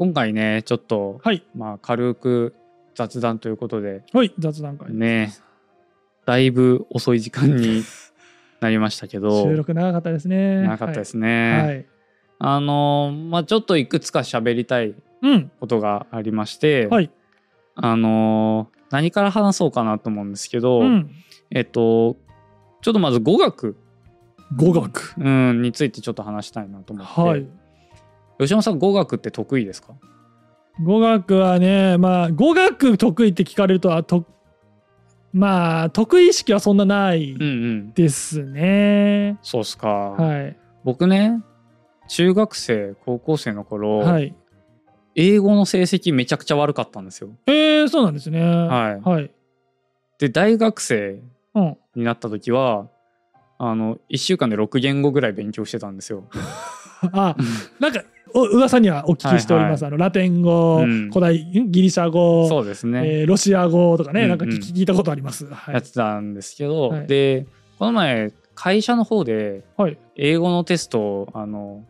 今回ねちょっと、はい。まあ軽く雑談ということではい雑談会。ねだいぶ遅い時間に なりましたけど。収録長かったですね。長かったですね。ね、はい、あのまあちょっといくつか喋りたいうん。ことがありまして、はい。あの何から話そうかなと思うんですけど、うん。えっとちょっとまず語学、語学。うん、についてちょっと話したいなと思って、はい吉野さん語学って得意ですか？語学はねまあ語学得意って聞かれるとあとまあ得意意識はそんなないうんうん。ですね、そうっすか、はい。僕ね中学生高校生の頃、はい。英語の成績めちゃくちゃ悪かったんですよ。えー、そうなんですね。はい。はい。で大学生うん。になった時はあの1週間で6言語ぐらい勉強してたんですよ。あなんかお噂にはお聞きしております、はあのラテン語、うん古代んギリシャ語そうですね、えーロシア語とかね、うんなんか聞いたことあります。はいやってたんですけど、はいでこの前会社の方ではい。英語のテストをあの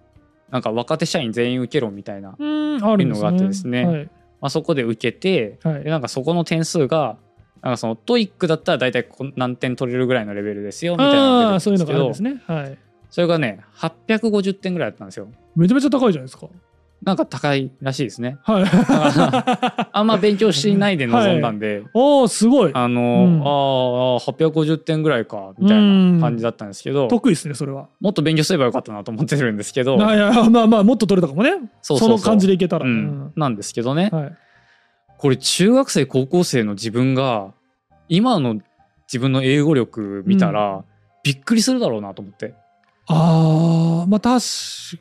なんか若手社員全員受けろみたいな。いうのがあってですねはい。まあ、そこで受けてはいでなんかそこの点数がなんかその TOEIC だったら大体何点取れるぐらいのレベルですよみたいなそういうのがあるんですね。はい。それがね850点ぐらいだったんですよめちゃめちゃ高いじゃないですか。なんか高いらしいですねはい。あんま勉強しないで臨んだんで、おお、すごい。あの、うんああ850点ぐらいかみたいな感じだったんですけど得意ですね、それは。もっと勉強すればよかったなと思ってるんですけどあいやまあまあ、もっと取れたかもね。そうそうそうの感じでいけたら。ううんん、なんですけどね、はい。これ中学生高校生の自分が今の自分の英語力見たら、びっくりするだろうなと思ってああ、まあ確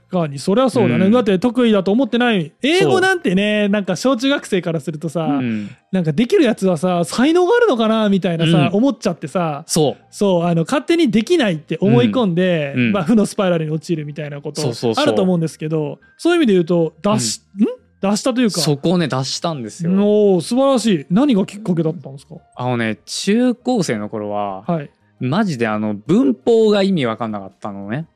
かに、それはそうだね。うん。だって得意だと思ってない。英語なんてね、なんか小中学生からするとさ、うん。なんかできるやつはさ、才能があるのかなみたいなさ、うん。思っちゃってさ、そう。そうあの勝手にできないって思い込んで、うん。うん。まあ、負のスパイラルに陥るみたいなことあると思うんですけどそういう意味で言うと出し、ん？出したというか。そこをね出したんですよ。おー素晴らしい。何がきっかけだったんですか？あのね中高生の頃ははいマジであの文法が意味わかんなかったのね。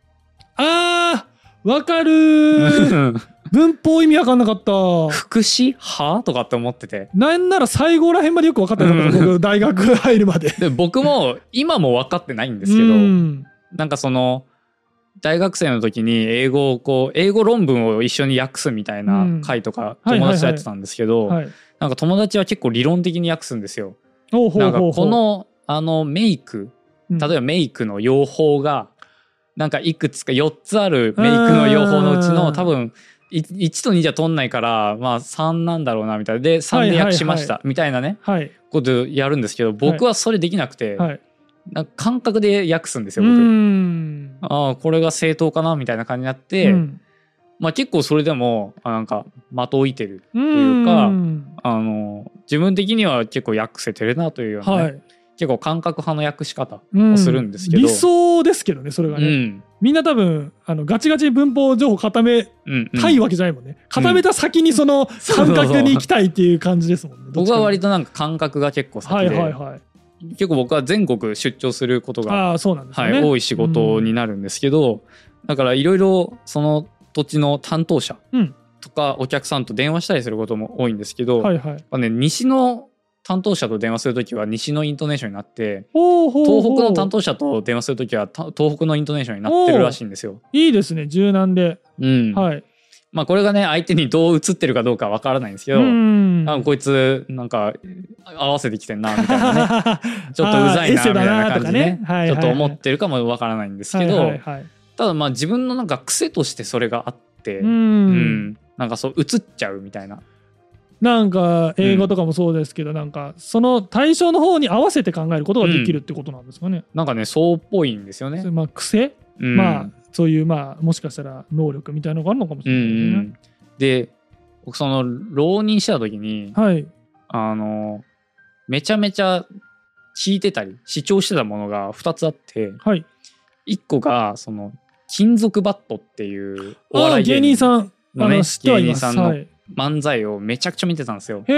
あーわかるー。文法意味わかんなかった。副詞は？とかって思ってて。なんなら最後らへんまでよく分かってなかった、うん。僕大学入るまで。で僕も今も分かってないんですけど、うん。なんかその大学生の時に英語をこう英語論文を一緒に訳すみたいな会とかはい友達とやってたんですけど、はい。なんか友達は結構理論的に訳すんですよ。ほうほなんほうほう。このあのメイクうん例えばメイクの用法がなんかいくつか4つあるメイクの用法のうちうんの多分い1と2じゃ取んないからまあ3なんだろうなみたいな。で3で訳しました。みたいなね。はい。ことやるんですけど僕はそれできなくてはい。なんか感覚で訳すんですよう僕。ん。ああこれが正当かなみたいな感じになって、うん。まあ結構それでもあなんか的を射てるういうかん。あの自分的には結構訳せてるなというようなね、はい結構感覚派の訳し方うんをするんですけど、理想ですけどねそれがうね、ん。みんな多分あのガチガチに文法情報固めうんうん。たいわけじゃないもんね、固めた先にその感覚に行きたいっていう感じですもんね僕は割ととなんか感覚が結構先はいで、はいはい。結構僕は全国出張することが、はい、多い仕事になるんですけど、だからいろいろその土地の担当者うん。とかお客さんと電話したりすることも多いんですけど、はいはい。ね、西の担当者と電話するときは西のイントネーションになって東北の担当者と電話するときはた東北のイントネーションになってるらしいんですよ。いいですね。柔軟で、うん。はい。まあこれがね相手にどう映ってるかどうかわからないんですけど、うん。あこいつなんか合わせてきてんなみたいなね。ちょっとうざいなみたいな感じでねはいちょっと思ってるかもわからないんですけど、はいはいはいただまあ自分のなんか癖としてそれがあって、ううんん。なんかそう映っちゃうみたいな。なんか英語とかもそうですけど、なんかその対象の方に合わせて考えることができるってことなんですかね。なんかねそうっぽいんですよね。まあ癖、うんまあそういうまあもしかしたら能力みたいなのがあるのかもしうんれないですね。うん、で僕その浪人してた時にはい。あのめちゃめちゃ聞いてたり視聴してたものが2つあってはい。1個がその金属バットっていうお笑い芸人さんあのね。芸人さんのはい、漫才をめちゃくちゃ見てたんですよ。へ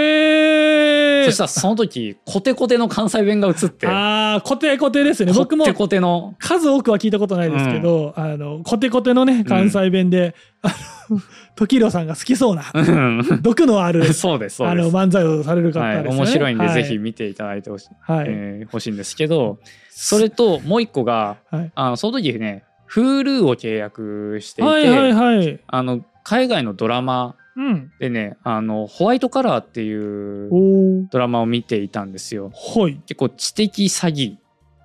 え。えそしたらその時コテコテの関西弁が映って。ああコテコテですよね。コ僕もテコテの。数多くは聞いたことないですけど、あのコテコテのね関西弁で、あの 時宏さんが好きそうなうん。毒のある そうですそうあです。の漫才をされる方はい、ですよね。面白いんで、はぜひ見ていただいてほし,、はい、えー欲しいんですけどそれともう一個がはい。あのその時ね Hulu を契約していて、はいはいはい。あの海外のドラマうん。でねあのホワイトカラーっていう。ドラマを見ていたんですよはい。結構知的詐欺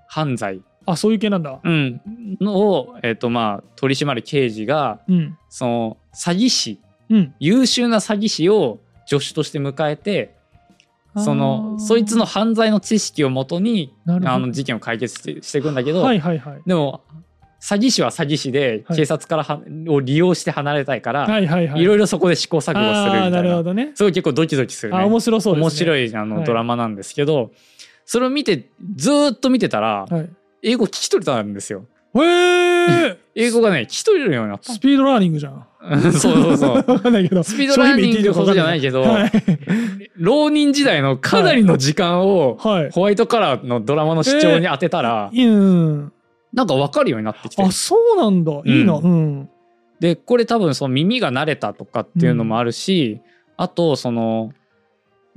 犯罪、あそういう系なんだ。うん、のを、えっとまあ、取り締まる刑事がうん。その詐欺師うん。優秀な詐欺師を助手として迎えてそのそいつの犯罪の知識をもとにあの事件を解決してしていくんだけど、はいはいはい。でも詐欺師は詐欺師ではい警察からは、を利用して離れたいから、はいはいはい。いろいろそこで試行錯誤するみたいななるほどね。すごい結構ドキドキするねあ面白そうね。面白いあの、はいドラマなんですけどそれを見てずーっと見てたら、はい。英語聞き取れたんですよへえ。英語がね聞き取れるようになったスピードラーニングじゃん。そうそうそう わかんないけど。スピードラーニングほどじゃないけどはい。浪人時代のかなりの時間をはい。ホワイトカラーのドラマの視聴に当てたら、うん。なんか分かるようになってきてあそうなんだ。いいな。ううん。でこれ多分その耳が慣れたとかっていうのもあるし、あとその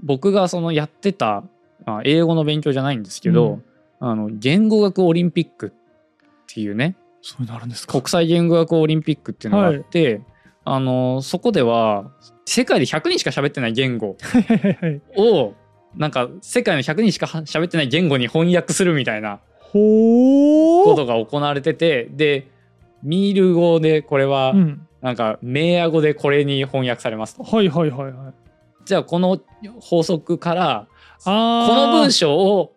僕がそのやってたあ英語の勉強じゃないんですけど、あの言語学オリンピックっていうねそういうのあるんですか？国際言語学オリンピックっていうのがあって、あのそこでは世界で100人しか喋ってない言語は いはいはいはい。をなんか世界の100人しかは喋ってない言語に翻訳するみたいな。ことが行われててでミール語でこれはうん。なんかメーア語でこれに翻訳されますと。はいはいはいはい。じゃあこの法則からあこの文章章を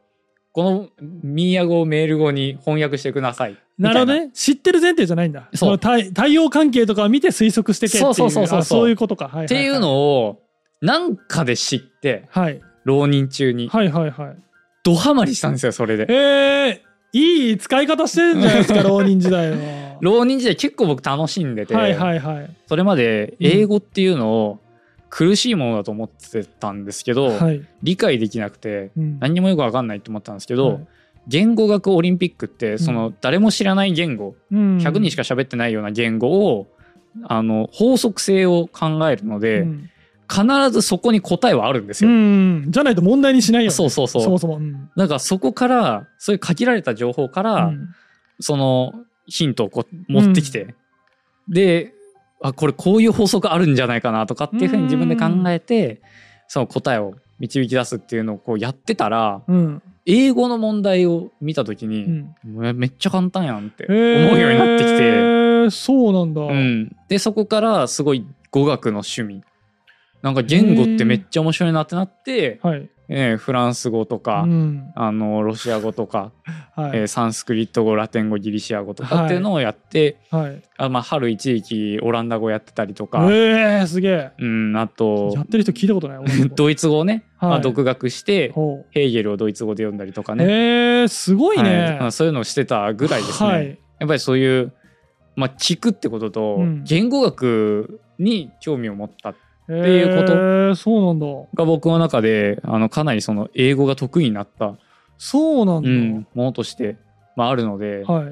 このミーア語をメール語に翻訳してください。なるほどね。知ってる前提じゃないんだ。そう。の対対応関係とかを見て推測してけっていう。そうそうそうそういうことか、はいはいはい、っていうのをなんかで知ってはい。浪人中に。はいはいはい。ドハマりしたんですよそれで。えー、いい使い方してるんじゃないですか 浪人時代は。浪人時代結構僕楽しんでて、はいはいはい。それまで英語っていうのを苦しいものだと思ってたんですけど、はい、理解できなくてうん。何にもよく分かんないと思ったんですけど、はい。言語学オリンピックってその誰も知らない言語、うん。100人しか喋ってないような言語をあの法則性を考えるので、うん必ずそこに答えはあるんですうよ。ん。じゃないと問題にしないよ、ね、そうそうそう。そもそも、うん。なんかそこからそういう限られた情報から、うん。そのヒントをこう持ってきて、であこれこういう法則あるんじゃないかなとかっていうふうに自分で考えて、その答えを導き出すっていうのをこうやってたらうん。英語の問題を見た時に、うん。めめっちゃ簡単やんってえー。思うようになってきて、そうなんだ、うん、でそこからすごい語学の趣味なんか言語ってめっちゃ面白いなってなって、はい、えーフランス語とか、うん。あのロシア語とか、はい。えーサンスクリット語ラテン語ギリシア語とかっていうのをやって、はい、あまあ、春一時期オランダ語やってたりとか、えー、すげえ。うん、あとやってる人聞いたことない ドイツ語をね、はい。まあ、独学してヘーゲルをドイツ語で読んだりとかね、えー、すごいね、はい。まあ、そういうのをしてたぐらいですね。はい。やっぱりそういう、まあ、聞くってことと、うん。言語学に興味を持ったっていうことえー、そうなんだ。が僕の中であのかなりその英語が得意になった、そうなんだ、うん、ものとして、まあ、あるので、はい。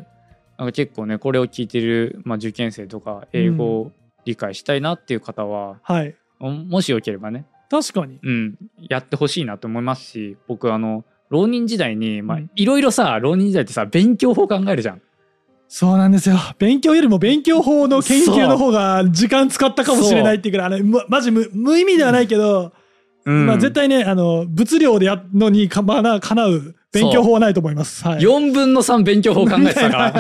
なんか結構ねこれを聞いてる、まあ、受験生とか英語を理解したいなっていう方は、はい。ももしよければね、確かに。うん、やってほしいなと思いますし僕あの浪人時代にいろいろさ浪人時代ってさ勉強法考えるじゃん。そうなんですよ。勉強よりも勉強法の研究の方が時間使ったかもしれないっていうくらいあのまマジ無無意味ではないけど、うん。まあ、絶対ねあの物量でやるのにかまなかなう勉強法はないと思います、はい、4分の3勉強法考えてたから。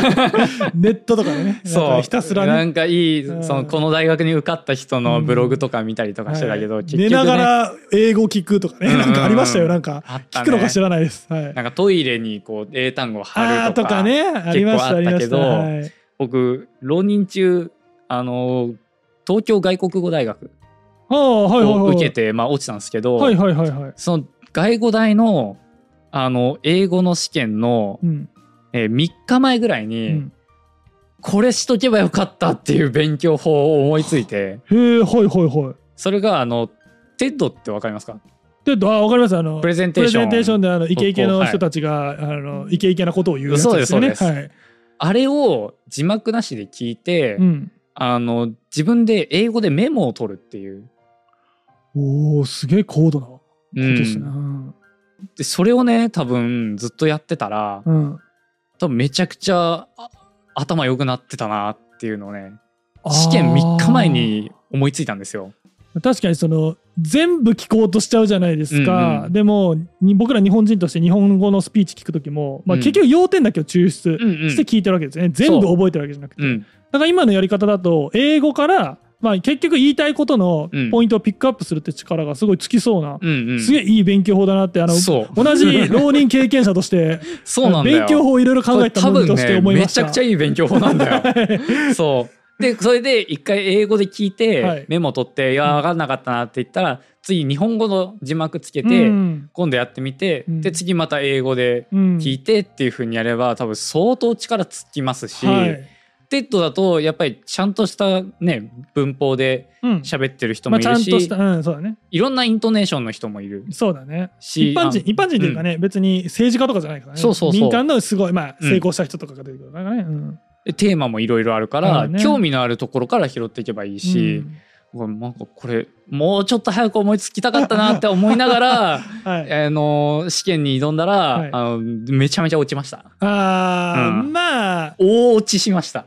ネットとかでね。そかうひたすらね。なんかいい、うん。そのこの大学に受かった人のブログとか見たりとかしてたけど、はい。結局、ね、寝ながら英語聞くとかね、うん。なんかありましたよなんか。聞くのか知らないです、はい、なんかトイレにこう英単語を貼るとかとかね。ありましたありました。はい。僕浪人中あの東京外国語大学をはい受けて、まあ、落ちたんですけど、はいはいはいはい。その外語大のあの英語の試験の、うん。えー3日前ぐらいうに、ん。これしとけばよかったっていう勉強法を思いついてへえはいはいはい。それがあの TED ってわかりますか？であ分かります。あのプレゼンテーションプレゼンテーションであのイケイケの人たちが、あのイケイケなことを言うやつですよね。そうですそうはい。あれを字幕なしで聞いて、うん、あの自分で英語でメモを取るっていう、おおすげえ高度なこうとですね。ん、でそれをね多分ずっとやってたらうん。うん多分めちゃくちゃあ頭良くなってたなっていうのをね試験3日前に思いついたんですよ。確かにその全部聞こうとしちゃうじゃないですか、うんうん。でもに僕ら日本人として日本語のスピーチ聞く時も、まあ、うん。結局要点だけを抽出うんうん。して聞いてるわけですね、全部覚えてるわけじゃなくて、うん。だから今のやり方だと英語から、まあ、結局言いたいことのうん。ポイントをピックアップするって力がすごいつきそうな、うんうん、すげえいい勉強法だなってあの同じ浪人経験者として そうなんだよ。勉強法をいろいろ考えたものとしてね思いました。めちゃくちゃいい勉強法なんだよ。そう。でそれで一回英語で聞いて、はい。メモ取って「いや分かんなかったな」って言ったら次日本語の字幕つけて、うん。今度やってみて、うん。で次また英語でうん。聞いてっていう風にやれば多分相当力つきますし、はいTED だとやっぱりちゃんとしたね文法でうん。喋ってる人まあ、もいるし、ちゃんとした、うん、そうだね。いろんなイントネーションの人もいる。そうだね。し一般人あ一般人っていうかね、別に政治家とかじゃないからね。そうそうそう。民間のすごい、まあ、うん成功した人とかが出てくるからね。うん。でテーマもいろいろあるから、ね。興味のあるところから拾っていけばいいし、なんかこれもうちょっと早く思いつきたかったなって思いながらうん はい、あの試験に挑んだら、はい。あのめちゃめちゃ落ちました。あー、うん。まあ。大落ちしました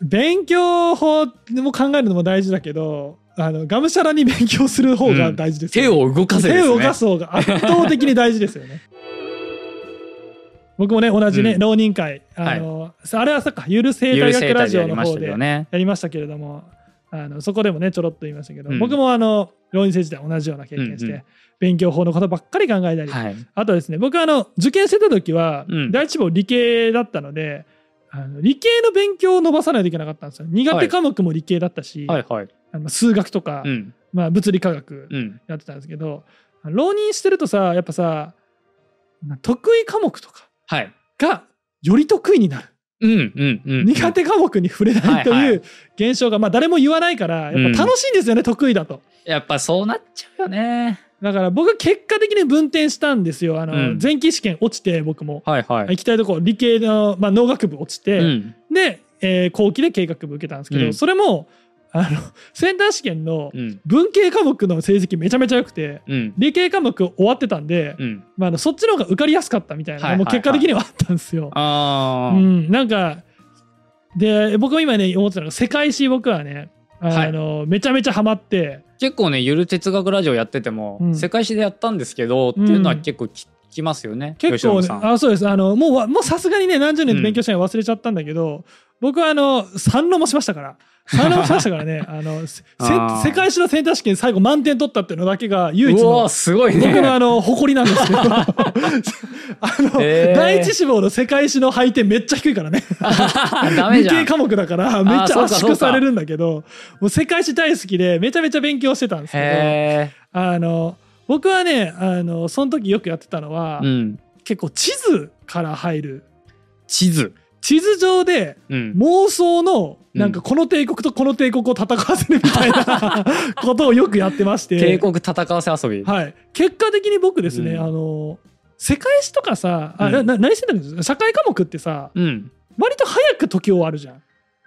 勉強法も考えるのも大事だけどあのがむしゃらに勉強する方が大事ですよね、手を動かせね。手を動かす方が圧倒的に大事ですよね。僕もね同じね、うん。浪人会あの、あれはさっかゆる生態学ラジオの方でやりましたけれどもあのそこでもねちょろっと言いましたけど、うん。僕もあの浪人生時代同じような経験して、うんうん。勉強法のことばっかり考えたり、はい。あとですね僕はあの受験してた時は、うん。第一志望理系だったのであの理系の勉強を伸ばさないといけなかったんですよ。苦手科目も理系だったし、はいはい。あの数学とか、うん。まあ、物理科学うん。やってたんですけど浪人してるとさやっぱさ得意科目とかはい。がより得意になる、うんうんうん苦手科目に触れないとはいはい。う現象が、まあ、誰も言わないからやっぱ楽しいんですよね、得意だと。やっぱそうなっちゃうよねだから僕結果的に分転したんですよ。あの、うん。前期試験落ちて僕も、はいはい。行きたいところ理系の、まあ、農学部落ちて、うん。で、えー後期で計画部受けたんですけど、うん。それもあのセンター試験のうん。文系科目の成績めちゃめちゃ良くてうん。理系科目終わってたんで、うん。まあ、そっちの方が受かりやすかったみたいなのもはいはい。はい結果的にはあったんですよ。うん、なんかで僕も今ね思ってたのが世界史僕はねあの、めちゃめちゃハマって。結構ねゆる哲学ラジオやってても、うん。世界史でやったんですけどっていうのは結構聞きますよね、結構、ね、あそうです。あのもうわもうさすがにね何十年勉強したの忘れちゃったんだけど、僕はあの3浪もしましたから3浪もしましたからねあの世界史のセンター試験最後満点取ったっていうのだけが唯一のすごいね僕のあの誇りなんですけどあの、へー第一志望の世界史の配点めっちゃ低いからね理系科目だからめっちゃ圧縮されるんだけどもう世界史大好きでめちゃめちゃ勉強してたんですけどあの僕はねあのその時よくやってたのは、うん、結構地図から入る地図、地図上でうん、妄想のなんかこの帝国とこの帝国を戦わせるみたいな ことをよくやってまして。帝国戦わせ遊び、はい、結果的に僕ですね、うん。あの世界史とかさ、あうん。なな何してたんですか社会科目ってさうん、割と早く時終わるじゃん。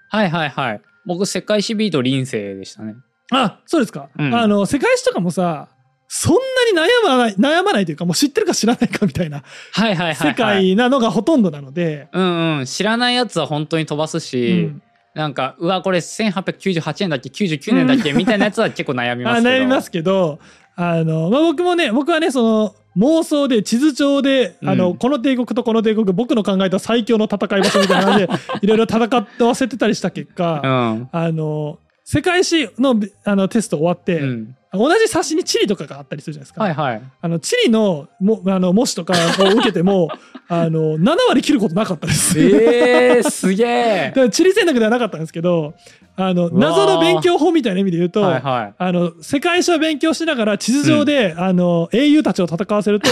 はいはいはい。僕世界史ビート臨世でしたね。あそうですか、うん。あの世界史とかもさそんなに悩まない悩まないというかもう知ってるか知らないかみたいなはいはいはい、はい、世界なのがほとんどなので、うんうん。知らないやつは本当に飛ばすうし、ん。なんかうわこれ1898年だっけ99年だっけ、みたいなやつは結構悩みまあすけど。悩みますけどあの、まあ、僕もね僕はねその妄想で地図上で、あのうんこの帝国とこの帝国僕の考えた最強の戦い場所みたいな感じで いろいろ戦わせてたりした結果、うん。あの世界史のあのテスト終わって、うん、同じ冊子に地理とかがあったりするじゃないですか。はいはい。あの地理のもあの模試とかを受けても あの7割切ることなかったです。えー、すげえ。地理戦略ではなかったんですけどあの謎の勉強法みたいな意味で言うと、はいはい。あの世界史を勉強しながら地図上で、あの英雄たちを戦わせると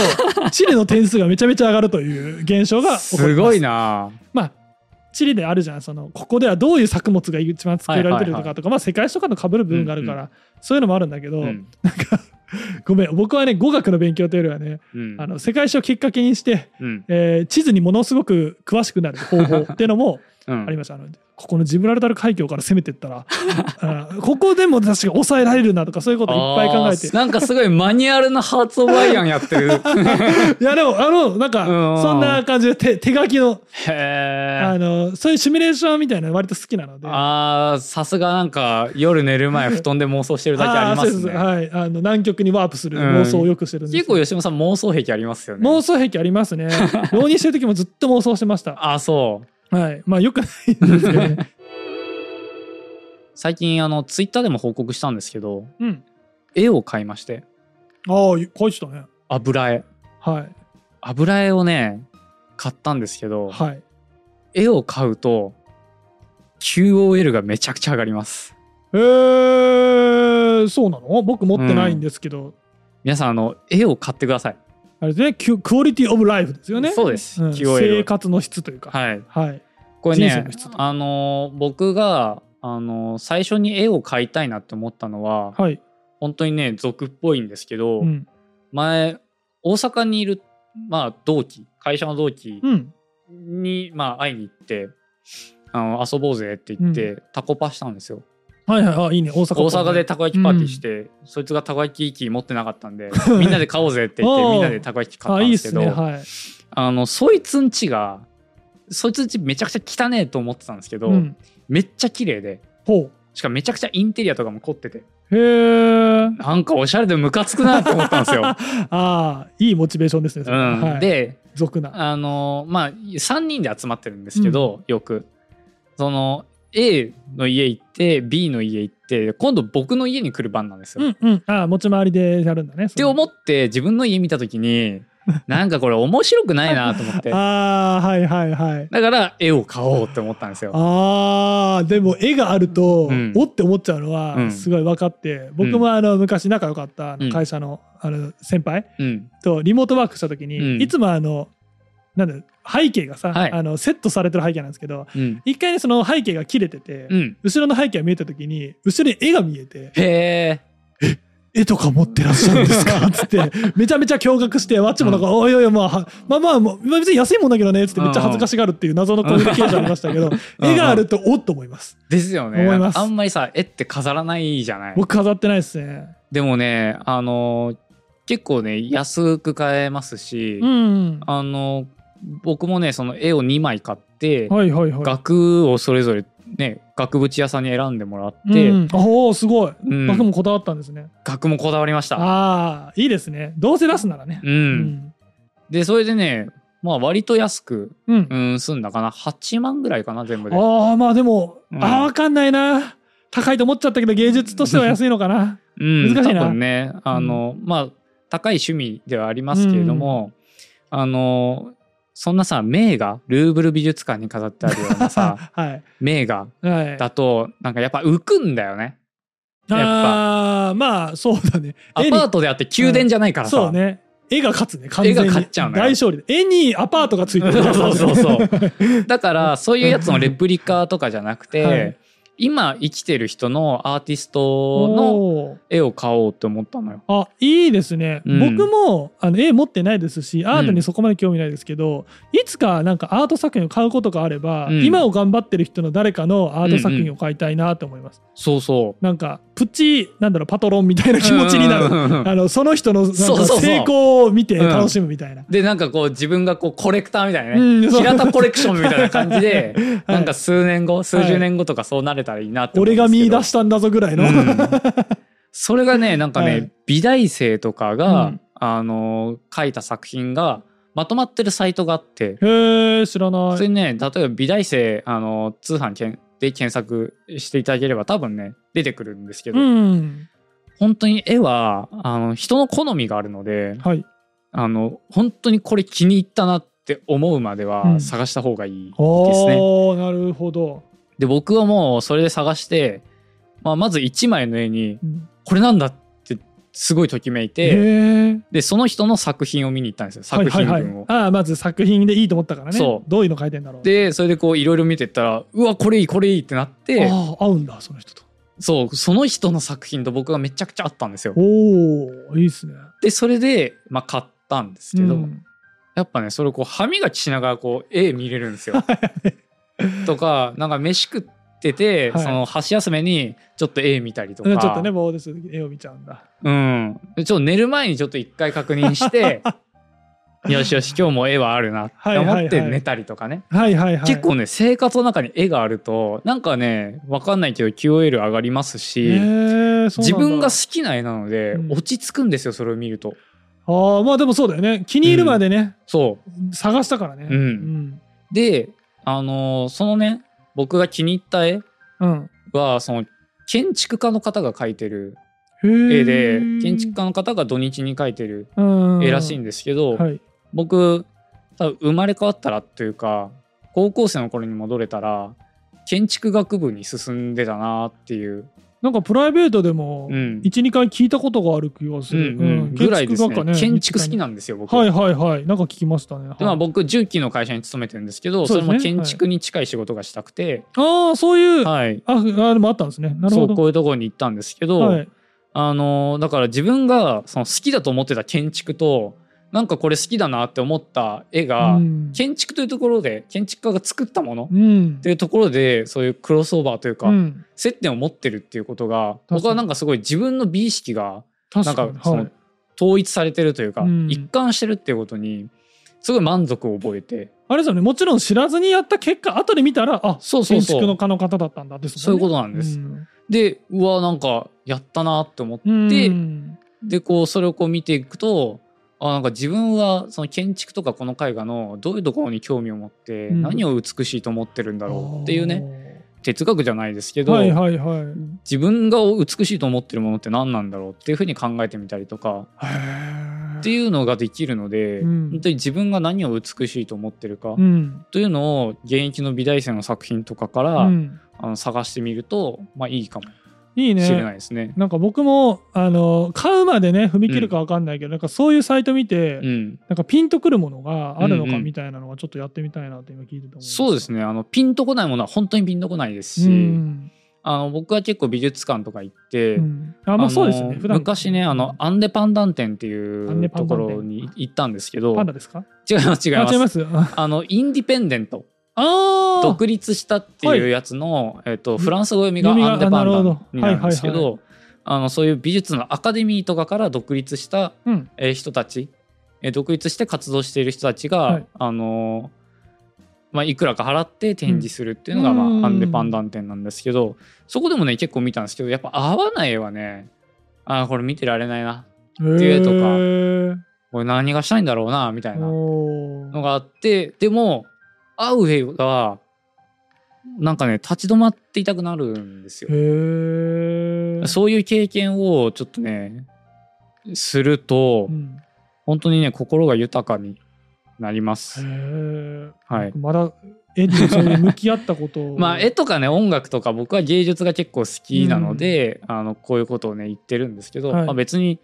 地理の点数がめちゃめちゃ上がるという現象が起こります。すごいな。まあ地理であるじゃん。そのここではどういう作物が一番作られてるとかとか、まあ、世界史とかと被る部分があるから、そういうのもあるんだけど、うん。ごめん僕はね語学の勉強というよりはねうん。あの世界史をきっかけにして、うん。えー地図にものすごく詳しくなる方法っていうのもうんありましたあのここのジブラルタル海峡から攻めてったら あここでも確か抑えられるなとかそういうこといっぱい考えて。なんかすごいマニュアルなハーツ・オブ・アイアンやってる。いやでもあのなんかうん。そんな感じで手手書きのあのそういうシミュレーションみたいなの割と好きなので。あーさすがなんか夜寝る前布団で妄想してるだけありますね。はい。あの南極にワープする妄想をよくしてるんです結構吉野さん妄想癖ありますよね。妄想癖ありますね。浪人してる時もずっと妄想してました。あそうはい。まあよくないんですけどね。最近あのツイッターでも報告したんですけどうん。絵を買いまして。ああ書いてたね。油絵。はい。油絵をね買ったんですけどはい。絵を買うと QOL がめちゃくちゃ上がります。えー、そうなの？僕持ってないんですけど、皆さんあの絵を買ってくださいあれですねククオリティオブライフですよね。そうです、うん。生活の質というか。はい。はい。これねあの僕があの最初に絵を描いたいなって思ったのははい、本当にね俗っぽいんですけど、うん。前大阪にいるまあ同期会社の同期うん、に、まあ会いに行ってあの遊ぼうぜって言って、タコパしたんですよはいはいあいいね。大阪大阪でたこ焼きパーティーして、そいつがたこ焼き器持ってなかったんで みんなで買おうぜって言って みんなでたこ焼き器買ったんですけどねはい、あのそいつんちがそいつんちめちゃくちゃ汚ねえと思ってたんですけど、うん、めっちゃ綺麗でほしかもめちゃくちゃインテリアとかも凝っててうへえなんかおしゃれでムカつくなって思ったんですよ。ああいいモチベーションですねうん。はい、で俗な。あのまあ3人で集まってるんですけど、よく。その A の家行って B の家行って今度僕の家に来る番なんですよ。うんうん。ああ持ち回りでやるんだねって思って自分の家見た時に なんかこれ面白くないなと思って。ああはいはいはい。だから絵を買おうって思ったんですよ。あーでも絵があると、うん。おって思っちゃうのはうん。すごい分かって、僕もあの昔仲良かった会社のあの先輩うん。とリモートワークした時に、うん。いつもあのなんだ背景がさ、はい。あのセットされてる背景なんですけどうん。一回ねその背景が切れてて、うん、後ろの背景が見えた時に後ろに絵が見えてへえ「絵とか持ってらっしゃるんですか? 」つってめちゃめちゃ驚愕してわっちもなんか「おいおいおいまあはまあまあまあ別に安いもんだけどね」つってめっちゃ恥ずかしがるっていう謎のコミュニケーションありましたけど 絵があるとおっと思います。ですよね。思います。あんまりさ絵って飾らないじゃない。僕飾ってないですね。でもねあの結構ね安く買えますし、うんあの僕もねその絵を2枚買って、はいはいはい。額をそれぞれね額縁屋さんに選んでもらって、うん、おおすごい。うん。額もこだわったんですね、額もこだわりました。ああいいですね。どうせ出すならね。うん。うん。でそれでねまあ割と安く、うん。うん、済んだかな。8万ぐらいかな全部で。ああまあでも、うん。ああ分かんないな。高いと思っちゃったけど芸術としては安いのかな。うん、難しいな。多分ねあの、まあ高い趣味ではありますけれども、あのそんなさ名画ルーブル美術館に飾ってあるようなさ はい。名画はい。だとなんかやっぱ浮くんだよね。やっぱ。まあそうだね。アパートであって宮殿じゃないからさ。そうね。絵が勝つね完全に。絵が勝っちゃうのよ。大勝利。で絵にアパートがついてる。そうそうそう。だからそういうやつのレプリカとかじゃなくて、はい今生きてる人のアーティストの絵を買おうって思ったのよ。あいいですね、うん。僕もあの絵持ってないですしアートにそこまで興味ないですけど、いつかなんかアート作品を買うことがあれば、うん。今を頑張ってる人の誰かのアート作品を買いたいなと思います、そうそう。なんかプチなんだろうパトロンみたいな気持ちになる、る。あのその人の成功を見て楽しむみたいな、でなんかこう自分がこうコレクターみたいなね、平田コレクションみたいな感じで、はい。なんか数年後数十年後とかそうなれたらいいなって俺が見出したんだぞぐらいの、うん。それがねなんかね、はい。美大生とかが、うん。あの書いた作品がまとまってるサイトがあって。へえ知らない。それね例えば美大生あの通販けんで検索していただければ多分ね出てくるんですけど、うん本当に絵はあの人の好みがあるのではい。あの本当にこれ気に入ったなって思うまでうはん。探した方がいいですね。おーなるほど、で僕はもうそれで探して、まあ、まず1枚の絵にうんこれなんだってすごいときめいて、でその人の作品を見に行ったんですよ作品群を。はいはいはい、ああまず作品でいいと思ったからねそうどういうの書いてんだろうでそれでこういろいろ見てったらうわこれいいこれいいってなってああ合うんだその人とそうその人の作品と僕がめちゃくちゃあったんですよ。おおいいっすね。でそれで、まあ、買ったんですけど、うんやっぱねそれこう歯磨きしながらこう絵見れるんですよ。とかなんか飯食ってて、はい。その箸休めにちょっと絵見たりとか。ちょっとね、棒です絵を見ちゃうんだ。うん、でちょっと寝る前にちょっと一回確認して よしよし今日も絵はあるなって思って寝たりとかね、はいはいはい。結構ね生活の中に絵があるとなんかねわかんないけど QOL 上がりますし、自分が好きな絵なのでうん。落ち着くんですよそれを見ると。ああまあでもそうだよね。気に入るまでね、そう。探したからね。うん。であのーそのね僕が気に入った絵うん、はその建築家の方が描いてるうん、絵で建築家の方が土日に描いてるうん。絵らしいんですけど、はい。僕多分生まれ変わったらというか高校生の頃に戻れたら建築学部に進んでたなっていう、なんかプライベートでもうん。12回聞いたことがある気がする、うんうん。ぐらいですね。学科建築好きななんですよ僕。はいはいはい。なんか聞きましたね、はいでまあ、僕重機の会社に勤めてるんですけどそね。れも建築に近い仕事がしたくて、ああそういう、はい、ああでもあったんですね。なるほど。そうこういうところに行ったんですけど、はい、あのだから自分がその好きだと思ってた建築となんかこれ好きだなって思った絵が、うん。建築というところで建築家が作ったものうん。っていうところでそういうクロスオーバーというか、うん、接点を持ってるっていうことが僕はなんかすごい自分の美意識がなん確かそのはい。統一されてるというか、うん。一貫してるっていうことにすごい満足を覚えて。あれですよね。もちろん知らずにやった結果後で見たらあそうそうそう。建築の家の方だったんだですそういうことななんです。でうわなんかやったなって思って、うん。でこうそれをこう見ていくとあなんか自分はその建築とかこの絵画のどういうところに興味を持ってうん。何を美しいと思ってるんだろうっていうね、ね哲学じゃないですけど、はいはいはい。自分が美しいと思ってるものって何なんだろうっていうふうに考えてみたりとかっていうのができるので、うん。本当に自分が何を美しいと思ってるかうん。というのを現役の美大生の作品とかから、うん。あの探してみると、まあ、いいかもいいしれなねいですね。なんか僕もあの買うまでね踏み切るか分かんないけど、なんかそういうサイト見て、うん、なんかピンとくるものがあるのうんうん。かみたいなのがちょっとやってみたいなって今聞いてて思いましたそうですね。あのピンとこないものは本当にピンとこないですし、うん。あの僕は結構美術館とか行って、うん。あまあそうですね昔ねあのアンデパンダン展っていうところに行ったんですけどパンダですか？違います違います。あ違います？ああのインディペンデント独立したっていうやつの、えっと、フランス語読みがアンデパンダンになるんですけはいはいどあのそういう美術のアカデミーとかから独立した、うん。えー人たち、えー独立して活動している人たちが、はい。あのまあ、いくらか払って展示するっていうのが、まあうんアンデパンダン展なんですけどそこでもね結構見たんですけどやっぱ合わない絵はね。あーこれ見てられないな。ていうとかかこれ何がしたいんだろうなみたいなのがあってでも合う絵がなんかね立ち止まっていたくなるんですよ。そういう経験をちょっとねするとうん。本当にね心が豊かになります。はい。まだ絵にそういう向き合ったことを。まあ絵とかね音楽とか僕は芸術が結構好きなので、あのこういうことをね言ってるんですけど、はい。まあ、別に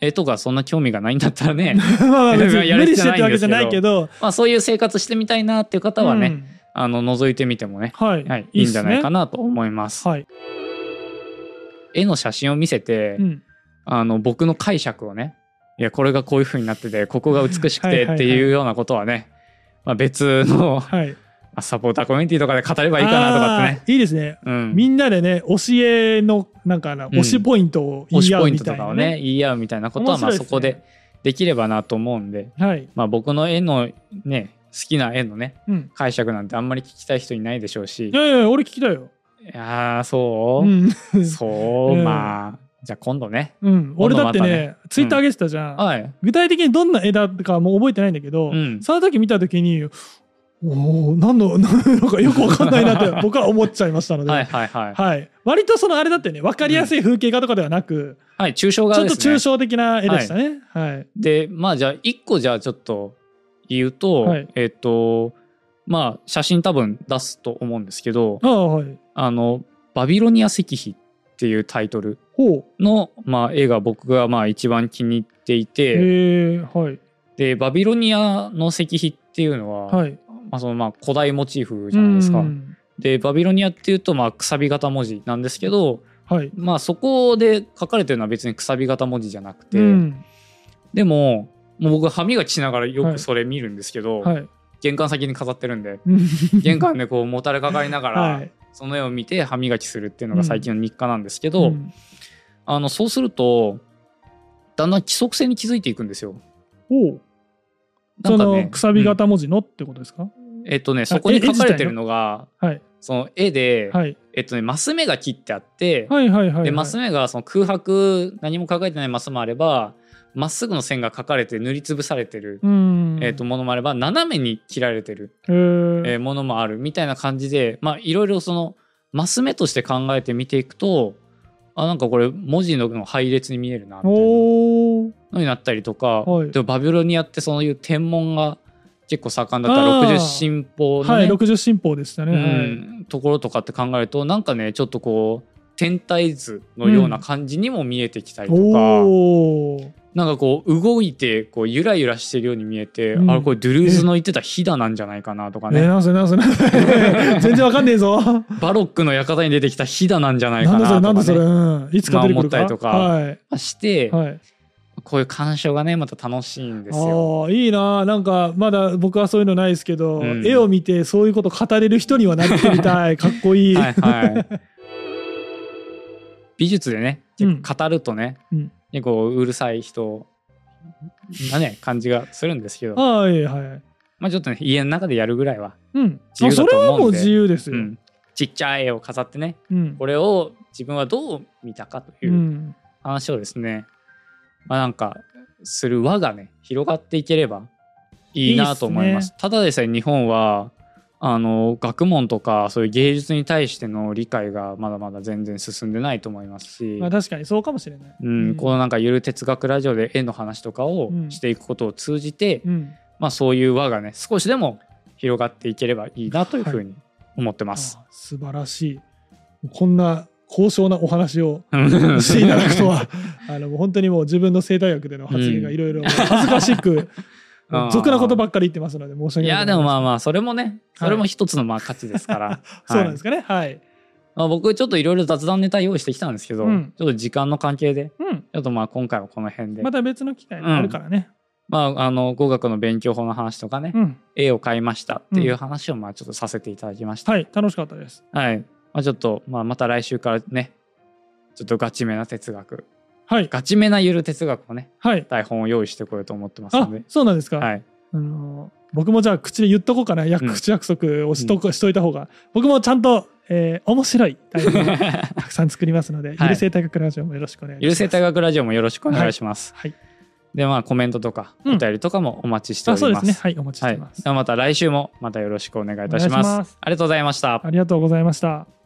絵とかそんな興味がないんだったらね まあまあ別に無理してってわけじゃないけど。まあそういう生活してみたいなっていう方はね、うんあの覗いてみてもね、はい。はい、いいんじゃないかななと思います。はい。絵の写真を見せて、うん。あの僕の解釈をねいやこれがこういう風になっててここが美しくはいはいはいてっていうようなことはね、まあ、別のはい。まあサポーターコミュニティとかで語ればいいかなとかってね。いいですね。うん、みんなでね教えのなんかなうん。推しポイントを言推しい合ポイントとかうみたいなをね言い合うみたいなことはまあそこでできればなと思うんで、はい。まあ、僕の絵のね好きな絵のねうん。解釈なんてあんまり聞きたい人いないでしょうし。いやいや俺聞きたいよ。いやーそう、うん。そう、うん。まあじゃあ今度ね。うん。俺だって今度まねツイッター上げてたじゃん。はい、具体的にどんな絵だかもう覚えてないんだけどうん、その時見た時におお何の なんかよくわかんないなって 僕は思っちゃいましたので。はいはいはい。はい。割とそのあれだってね分かりやすい風景画とかではなくはい抽象ちょっ画ですね。と抽象的な絵でしたね。はい。でまあじゃあ一個じゃあちょっと言うと、はい。えっ、とまあ写真多分出すと思うんですけどああはい。あの「バビロニア石碑」っていうタイトルほう。の、まあ、絵が僕がまあ一番気に入っていてへえはい。でバビロニアの石碑っていうのは、はいまあ、そのまあ古代モチーフじゃないですか。うんでバビロニアっていうとまあくさび型文字なんですけど、はい。まあそこで書かれてるのは別にくさび型文字じゃなくて、うん。でももう僕歯磨きしながらよはい。くそれ見るんですけど、はい。玄関先に飾ってるんでうん。玄関でこうもたれかかりながら、はい。その絵を見て歯磨きするっていうのが最近の日課なんですけど、うん。あのそうするとだんだん規則性に気づいていくんですよ。おう。そのなんかねくさび型文字のってことですか、えっとねそこに書かれてるのがはい。その絵で、はい。えっとねマス目が切ってあって、はいはいはいはい。でマス目がその空白何も書かれてないマスもあればまっすぐの線が書かれて塗りつぶされてる、うん。えっとものもあれば斜めに切られてる、えーものもあるみたいな感じでまあいろいろそのマス目として考えて見ていくとあなんかこれ文字の配列に見えるなみたいなのになったりとか、はい。でもバビロニアってそういう天文が結構盛んだったあー。60進歩のね、はい60進歩でしたね、うん、ところとかって考えるとなんかねちょっとこう天体図のような感じにも見えてきたりとか、おおなんかこう動いてこうゆらゆらしてるように見えて、うん。あれこれドゥルーズの言ってたヒダなんじゃないかなとかえね、なんすなんすなんす全然わかんねえぞ。バロックの館に出てきたヒダなんじゃないかなとか、それなんだそれ、ね、うん、いつか出てくるか、まあ思ったりとかはい。して、はいこういう鑑賞がねまた楽しいんですよ。いいななんかまだ僕はそういうのないですけど、うん。絵を見てそういうこと語れる人にはなってみたい。かっこいい、はいはい、美術でね語るとね、うん。結構うるさい人なね感じがするんですけど。はいはい。まあちょっとね家の中でやるぐらいは、うん。自由だと思うんで。あそれはもう自由ですよ、うん、ちっちゃい絵を飾ってねうん。これを自分はどう見たかといううん。話をですね、まあなんかする輪がね広がっていければいいなと思います。いいただでさえ日本はあの学問とかそういう芸術に対しての理解がまだまだ全然進んでないと思いますし、まあ確かにそうかもしれない、うん、このなんかゆる哲学ラジオで絵の話とかをうんしていくことを通じて、うん。まあそういう輪がね少しでも広がっていければいいなというふうに思ってます。あ素晴らしい。こんな高尚なお話をうん。していただくとは あのもう本当にもう自分の生態学での発言がいろいろ恥ずかしく 俗なことばっかり言ってますので申し訳ないいやでもまああまあそれもねそれも一つのまあ価値ですから、そうなんですかね。はい、まあ、僕ちょっといろいろ雑談ネタ用意してきたんですけど、うん。ちょっと時間の関係でうん。ちょっとまあ今回はこの辺で、また別の機会があるからね、まああの語学の勉強法の話とかね、うん。絵を買いましたっていう話をまあちょっとさせていただきました、はい楽しかったです。はい、まあ、ちょっと、まあ、また来週からねちょっとガチめな哲学。はい。ガチめなゆる哲学をねはい。台本を用意してこようと思ってますあので、そうなんですか、はい、あの僕もじゃあ口で言っとこうかな。約うん。口約束をしと,、しといた方が。僕もちゃんと、えー面白い台本を たくさん作りますので、ゆる生態学ラジオもよろしくお願いします。ゆる生態学ラジオもよろしくお願いします、はい。でまあコメントとかうん。お便りとかもお待ちしておあそうりま、ですすね。はいお待ちしはい、てます、ではまた来週もまたよろしくお願いいたします。ます。ありがとうございました。ありがとうございました